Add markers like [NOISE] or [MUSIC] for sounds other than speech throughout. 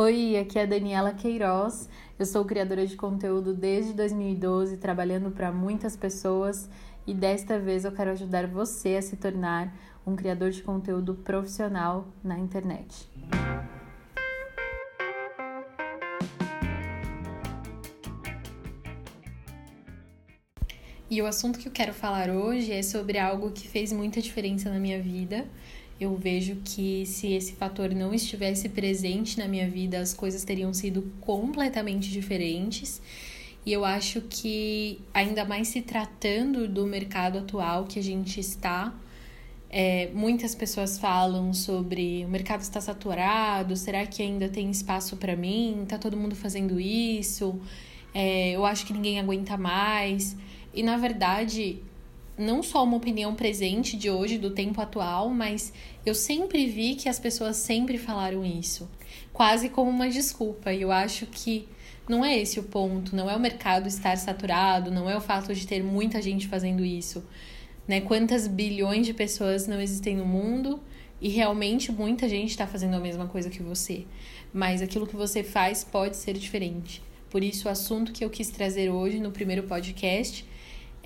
Oi, aqui é a Daniela Queiroz. Eu sou criadora de conteúdo desde 2012, trabalhando para muitas pessoas e desta vez eu quero ajudar você a se tornar um criador de conteúdo profissional na internet. E o assunto que eu quero falar hoje é sobre algo que fez muita diferença na minha vida eu vejo que se esse fator não estivesse presente na minha vida, as coisas teriam sido completamente diferentes. E eu acho que, ainda mais se tratando do mercado atual que a gente está, é, muitas pessoas falam sobre o mercado está saturado, será que ainda tem espaço para mim? Tá todo mundo fazendo isso? É, eu acho que ninguém aguenta mais. E na verdade, não só uma opinião presente de hoje, do tempo atual, mas eu sempre vi que as pessoas sempre falaram isso, quase como uma desculpa. E eu acho que não é esse o ponto, não é o mercado estar saturado, não é o fato de ter muita gente fazendo isso. Né? Quantas bilhões de pessoas não existem no mundo e realmente muita gente está fazendo a mesma coisa que você. Mas aquilo que você faz pode ser diferente. Por isso, o assunto que eu quis trazer hoje no primeiro podcast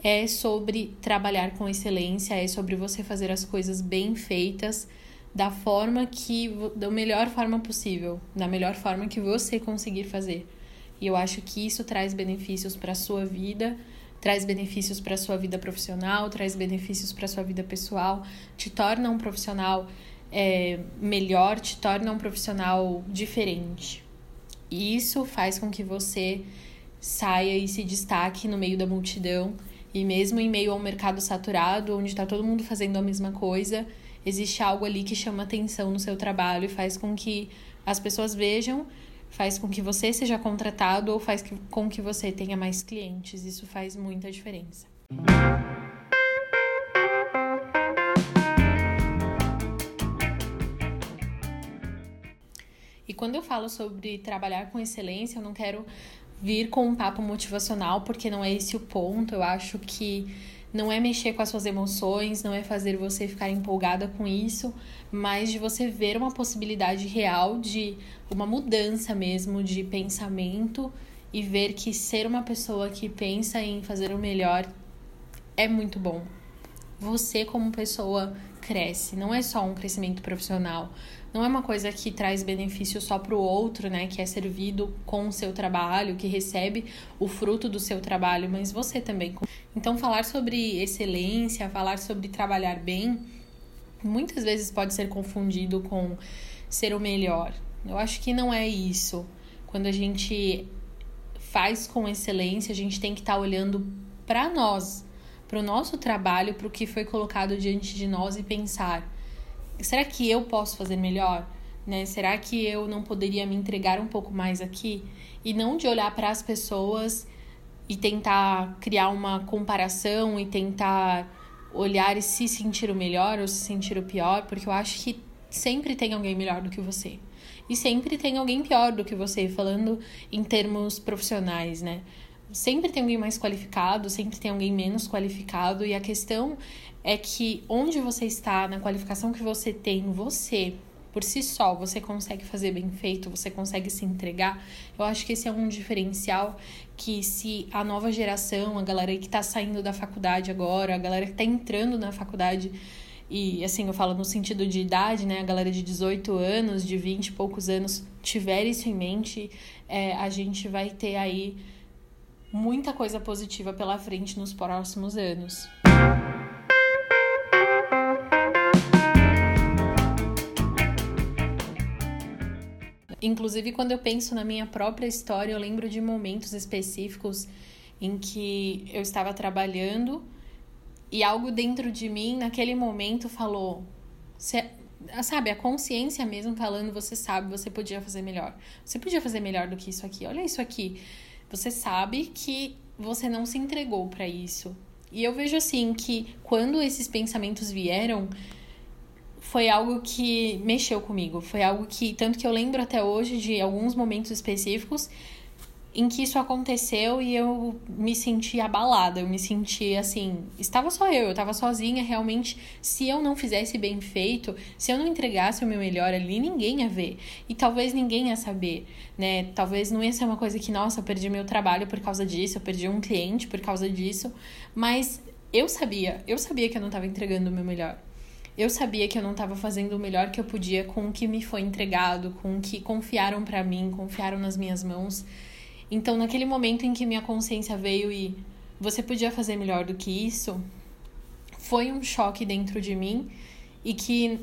é sobre trabalhar com excelência, é sobre você fazer as coisas bem feitas da forma que da melhor forma possível, da melhor forma que você conseguir fazer. E eu acho que isso traz benefícios para sua vida, traz benefícios para sua vida profissional, traz benefícios para sua vida pessoal, te torna um profissional é, melhor, te torna um profissional diferente. E isso faz com que você saia e se destaque no meio da multidão e mesmo em meio a um mercado saturado, onde está todo mundo fazendo a mesma coisa, existe algo ali que chama atenção no seu trabalho e faz com que as pessoas vejam, faz com que você seja contratado ou faz com que você tenha mais clientes. Isso faz muita diferença. E quando eu falo sobre trabalhar com excelência, eu não quero vir com um papo motivacional, porque não é esse o ponto. Eu acho que não é mexer com as suas emoções, não é fazer você ficar empolgada com isso, mas de você ver uma possibilidade real de uma mudança mesmo de pensamento e ver que ser uma pessoa que pensa em fazer o melhor é muito bom. Você, como pessoa, cresce, não é só um crescimento profissional, não é uma coisa que traz benefício só para o outro, né, que é servido com o seu trabalho, que recebe o fruto do seu trabalho, mas você também. Então, falar sobre excelência, falar sobre trabalhar bem, muitas vezes pode ser confundido com ser o melhor. Eu acho que não é isso. Quando a gente faz com excelência, a gente tem que estar tá olhando para nós, para o nosso trabalho, para o que foi colocado diante de nós e pensar será que eu posso fazer melhor? Né? Será que eu não poderia me entregar um pouco mais aqui? E não de olhar para as pessoas e tentar criar uma comparação e tentar olhar e se sentir o melhor ou se sentir o pior, porque eu acho que sempre tem alguém melhor do que você. E sempre tem alguém pior do que você, falando em termos profissionais, né? Sempre tem alguém mais qualificado, sempre tem alguém menos qualificado, e a questão é que onde você está, na qualificação que você tem, você, por si só, você consegue fazer bem feito, você consegue se entregar. Eu acho que esse é um diferencial que se a nova geração, a galera que está saindo da faculdade agora, a galera que está entrando na faculdade, e assim, eu falo no sentido de idade, né? A galera de 18 anos, de 20 e poucos anos, tiver isso em mente, é, a gente vai ter aí muita coisa positiva pela frente nos próximos anos. Inclusive, quando eu penso na minha própria história, eu lembro de momentos específicos em que eu estava trabalhando e algo dentro de mim, naquele momento, falou: sabe, a consciência mesmo falando, você sabe, você podia fazer melhor. Você podia fazer melhor do que isso aqui. Olha isso aqui. Você sabe que você não se entregou para isso. E eu vejo assim que quando esses pensamentos vieram, foi algo que mexeu comigo. Foi algo que, tanto que eu lembro até hoje de alguns momentos específicos em que isso aconteceu e eu me senti abalada, eu me senti assim, estava só eu, eu estava sozinha, realmente, se eu não fizesse bem feito, se eu não entregasse o meu melhor ali, ninguém ia ver. E talvez ninguém ia saber, né? Talvez não ia ser uma coisa que, nossa, eu perdi meu trabalho por causa disso, eu perdi um cliente por causa disso, mas eu sabia, eu sabia que eu não estava entregando o meu melhor. Eu sabia que eu não estava fazendo o melhor que eu podia com o que me foi entregado, com o que confiaram para mim, confiaram nas minhas mãos. Então, naquele momento em que minha consciência veio e você podia fazer melhor do que isso, foi um choque dentro de mim e que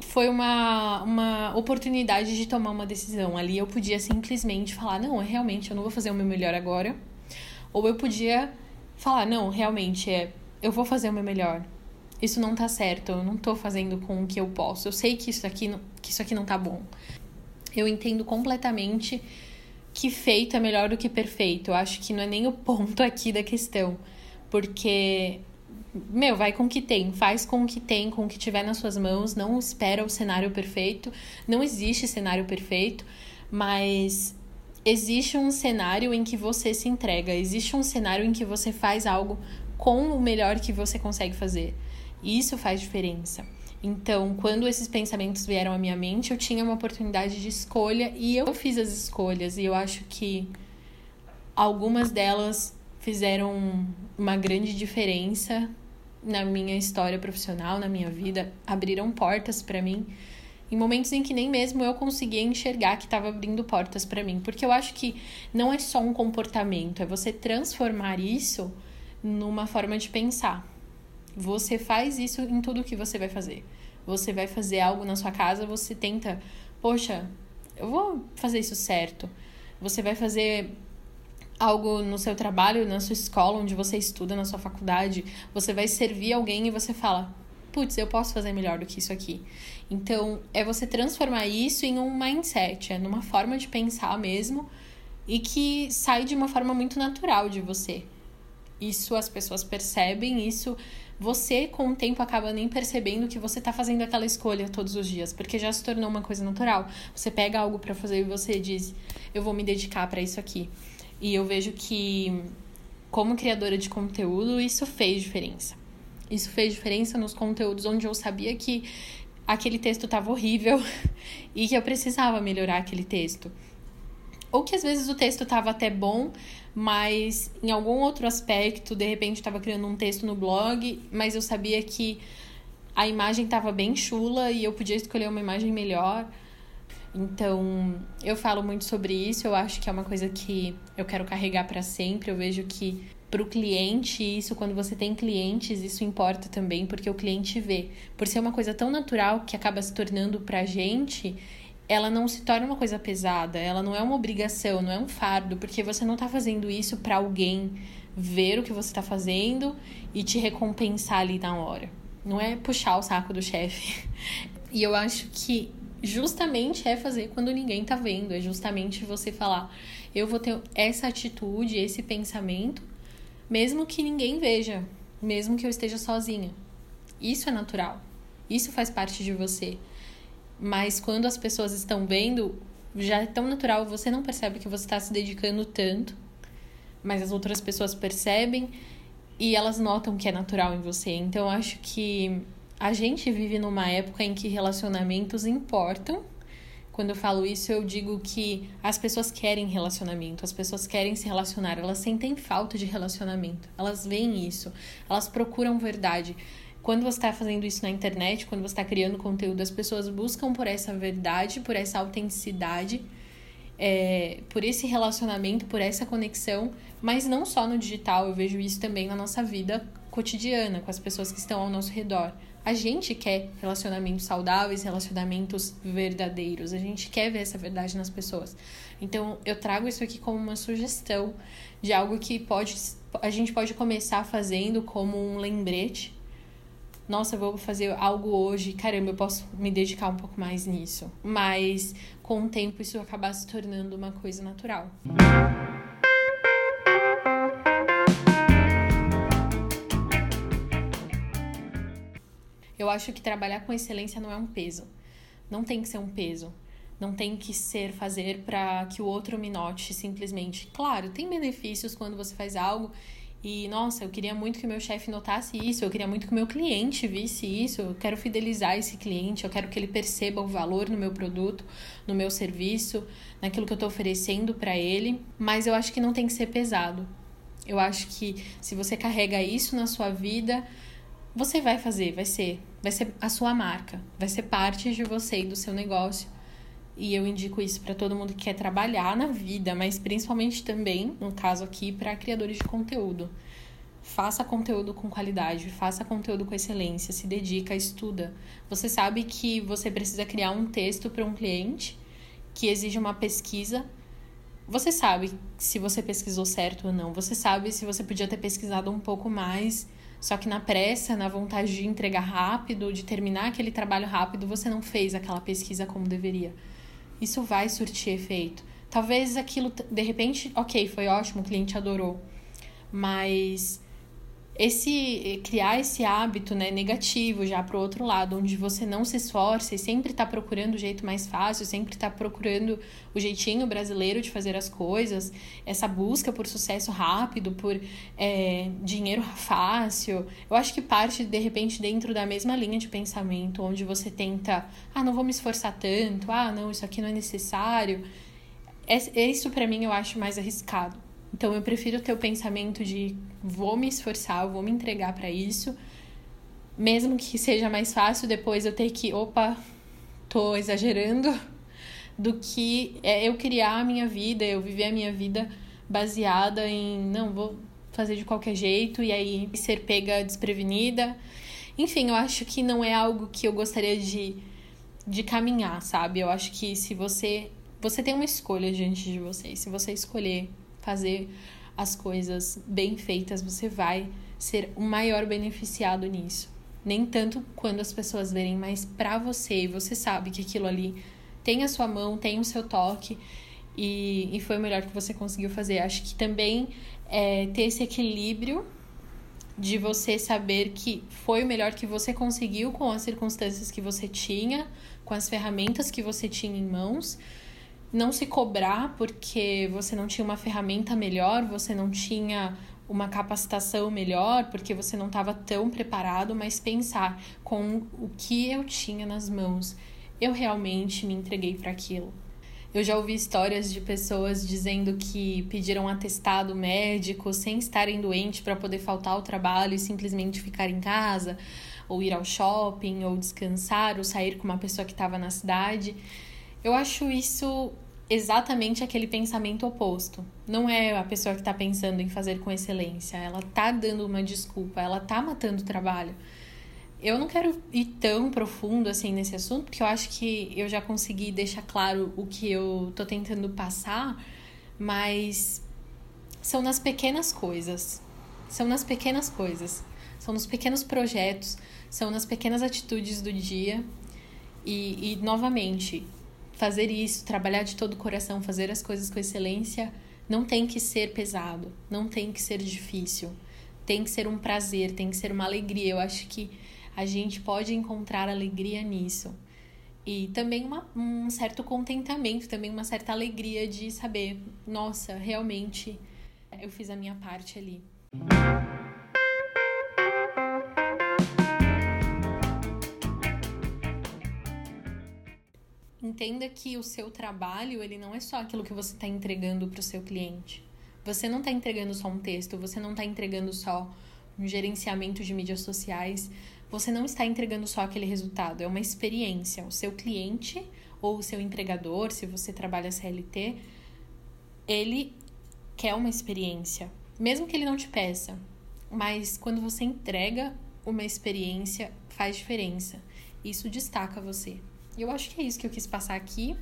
foi uma, uma oportunidade de tomar uma decisão. Ali eu podia simplesmente falar: não, realmente eu não vou fazer o meu melhor agora. Ou eu podia falar: não, realmente é, eu vou fazer o meu melhor. Isso não tá certo, eu não tô fazendo com o que eu posso. Eu sei que isso aqui, que isso aqui não tá bom. Eu entendo completamente que feito é melhor do que perfeito. Eu acho que não é nem o ponto aqui da questão. Porque, meu, vai com o que tem, faz com o que tem, com o que tiver nas suas mãos, não espera o cenário perfeito. Não existe cenário perfeito, mas existe um cenário em que você se entrega, existe um cenário em que você faz algo com o melhor que você consegue fazer. Isso faz diferença. Então, quando esses pensamentos vieram à minha mente, eu tinha uma oportunidade de escolha e eu fiz as escolhas. E eu acho que algumas delas fizeram uma grande diferença na minha história profissional, na minha vida, abriram portas para mim em momentos em que nem mesmo eu conseguia enxergar que estava abrindo portas para mim, porque eu acho que não é só um comportamento, é você transformar isso numa forma de pensar. Você faz isso em tudo que você vai fazer. Você vai fazer algo na sua casa, você tenta, poxa, eu vou fazer isso certo. Você vai fazer algo no seu trabalho, na sua escola, onde você estuda, na sua faculdade, você vai servir alguém e você fala: putz, eu posso fazer melhor do que isso aqui. Então, é você transformar isso em um mindset, é numa forma de pensar mesmo e que sai de uma forma muito natural de você. Isso as pessoas percebem, isso você com o tempo acaba nem percebendo que você tá fazendo aquela escolha todos os dias, porque já se tornou uma coisa natural. Você pega algo para fazer e você diz: "Eu vou me dedicar para isso aqui". E eu vejo que como criadora de conteúdo, isso fez diferença. Isso fez diferença nos conteúdos onde eu sabia que aquele texto estava horrível [LAUGHS] e que eu precisava melhorar aquele texto. Ou que às vezes o texto estava até bom, mas em algum outro aspecto, de repente estava criando um texto no blog, mas eu sabia que a imagem estava bem chula e eu podia escolher uma imagem melhor. Então, eu falo muito sobre isso, eu acho que é uma coisa que eu quero carregar para sempre. Eu vejo que para o cliente, isso quando você tem clientes, isso importa também, porque o cliente vê. Por ser uma coisa tão natural que acaba se tornando pra gente, ela não se torna uma coisa pesada, ela não é uma obrigação, não é um fardo, porque você não tá fazendo isso para alguém ver o que você tá fazendo e te recompensar ali na hora. Não é puxar o saco do chefe. [LAUGHS] E eu acho que justamente é fazer quando ninguém tá vendo, é justamente você falar, eu vou ter essa atitude, esse pensamento, mesmo que ninguém veja, mesmo que eu esteja sozinha. Isso é natural. Isso faz parte de você. Mas quando as pessoas estão vendo, já é tão natural, você não percebe que você está se dedicando tanto, mas as outras pessoas percebem e elas notam que é natural em você. Então acho que a gente vive numa época em que relacionamentos importam. Quando eu falo isso, eu digo que as pessoas querem relacionamento, as pessoas querem se relacionar, elas sentem falta de relacionamento, elas veem isso, elas procuram verdade quando você está fazendo isso na internet, quando você está criando conteúdo, as pessoas buscam por essa verdade, por essa autenticidade, é, por esse relacionamento, por essa conexão, mas não só no digital, eu vejo isso também na nossa vida cotidiana, com as pessoas que estão ao nosso redor. A gente quer relacionamentos saudáveis, relacionamentos verdadeiros, a gente quer ver essa verdade nas pessoas. Então, eu trago isso aqui como uma sugestão de algo que pode a gente pode começar fazendo como um lembrete nossa, vou fazer algo hoje, caramba, eu posso me dedicar um pouco mais nisso. Mas com o tempo isso acabar se tornando uma coisa natural. Eu acho que trabalhar com excelência não é um peso. Não tem que ser um peso. Não tem que ser fazer para que o outro me note simplesmente. Claro, tem benefícios quando você faz algo e, nossa, eu queria muito que meu chefe notasse isso, eu queria muito que meu cliente visse isso, eu quero fidelizar esse cliente, eu quero que ele perceba o valor no meu produto, no meu serviço, naquilo que eu estou oferecendo para ele. Mas eu acho que não tem que ser pesado. Eu acho que se você carrega isso na sua vida, você vai fazer, vai ser, vai ser a sua marca, vai ser parte de você e do seu negócio. E eu indico isso para todo mundo que quer trabalhar na vida, mas principalmente também, no caso aqui, para criadores de conteúdo. Faça conteúdo com qualidade, faça conteúdo com excelência, se dedica, estuda. Você sabe que você precisa criar um texto para um cliente que exige uma pesquisa. Você sabe se você pesquisou certo ou não. Você sabe se você podia ter pesquisado um pouco mais só que na pressa, na vontade de entregar rápido, de terminar aquele trabalho rápido, você não fez aquela pesquisa como deveria. Isso vai surtir efeito. Talvez aquilo, de repente, ok, foi ótimo, o cliente adorou. Mas esse criar esse hábito né, negativo já para o outro lado, onde você não se esforça e sempre está procurando o jeito mais fácil, sempre está procurando o jeitinho brasileiro de fazer as coisas, essa busca por sucesso rápido, por é, dinheiro fácil, eu acho que parte de repente dentro da mesma linha de pensamento, onde você tenta, ah, não vou me esforçar tanto, ah, não, isso aqui não é necessário. É, isso para mim eu acho mais arriscado então eu prefiro ter o pensamento de vou me esforçar, vou me entregar para isso, mesmo que seja mais fácil depois eu ter que, opa, tô exagerando, [LAUGHS] do que é eu criar a minha vida, eu viver a minha vida baseada em não vou fazer de qualquer jeito e aí ser pega desprevenida. Enfim, eu acho que não é algo que eu gostaria de, de caminhar, sabe? Eu acho que se você você tem uma escolha diante de você, se você escolher fazer as coisas bem feitas, você vai ser o maior beneficiado nisso. Nem tanto quando as pessoas verem, mas para você, e você sabe que aquilo ali tem a sua mão, tem o seu toque e, e foi o melhor que você conseguiu fazer. Acho que também é, ter esse equilíbrio de você saber que foi o melhor que você conseguiu com as circunstâncias que você tinha, com as ferramentas que você tinha em mãos não se cobrar porque você não tinha uma ferramenta melhor, você não tinha uma capacitação melhor, porque você não estava tão preparado, mas pensar com o que eu tinha nas mãos, eu realmente me entreguei para aquilo. Eu já ouvi histórias de pessoas dizendo que pediram atestado médico sem estarem doentes para poder faltar ao trabalho e simplesmente ficar em casa, ou ir ao shopping, ou descansar, ou sair com uma pessoa que estava na cidade. Eu acho isso exatamente aquele pensamento oposto. Não é a pessoa que está pensando em fazer com excelência, ela tá dando uma desculpa, ela tá matando o trabalho. Eu não quero ir tão profundo assim nesse assunto, porque eu acho que eu já consegui deixar claro o que eu tô tentando passar, mas são nas pequenas coisas. São nas pequenas coisas. São nos pequenos projetos, são nas pequenas atitudes do dia. E, e novamente, fazer isso, trabalhar de todo o coração, fazer as coisas com excelência, não tem que ser pesado, não tem que ser difícil. Tem que ser um prazer, tem que ser uma alegria. Eu acho que a gente pode encontrar alegria nisso. E também uma, um certo contentamento, também uma certa alegria de saber, nossa, realmente eu fiz a minha parte ali. Entenda que o seu trabalho, ele não é só aquilo que você está entregando para o seu cliente. Você não está entregando só um texto, você não está entregando só um gerenciamento de mídias sociais, você não está entregando só aquele resultado, é uma experiência. O seu cliente ou o seu entregador, se você trabalha CLT, ele quer uma experiência, mesmo que ele não te peça. Mas quando você entrega uma experiência, faz diferença. Isso destaca você. E eu acho que é isso que eu quis passar aqui.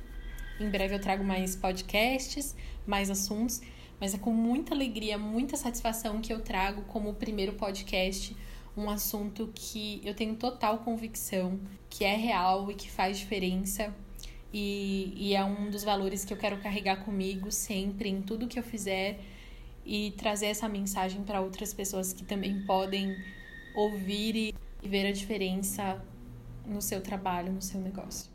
Em breve eu trago mais podcasts, mais assuntos, mas é com muita alegria, muita satisfação que eu trago como primeiro podcast um assunto que eu tenho total convicção que é real e que faz diferença. E, e é um dos valores que eu quero carregar comigo sempre, em tudo que eu fizer, e trazer essa mensagem para outras pessoas que também podem ouvir e ver a diferença no seu trabalho, no seu negócio.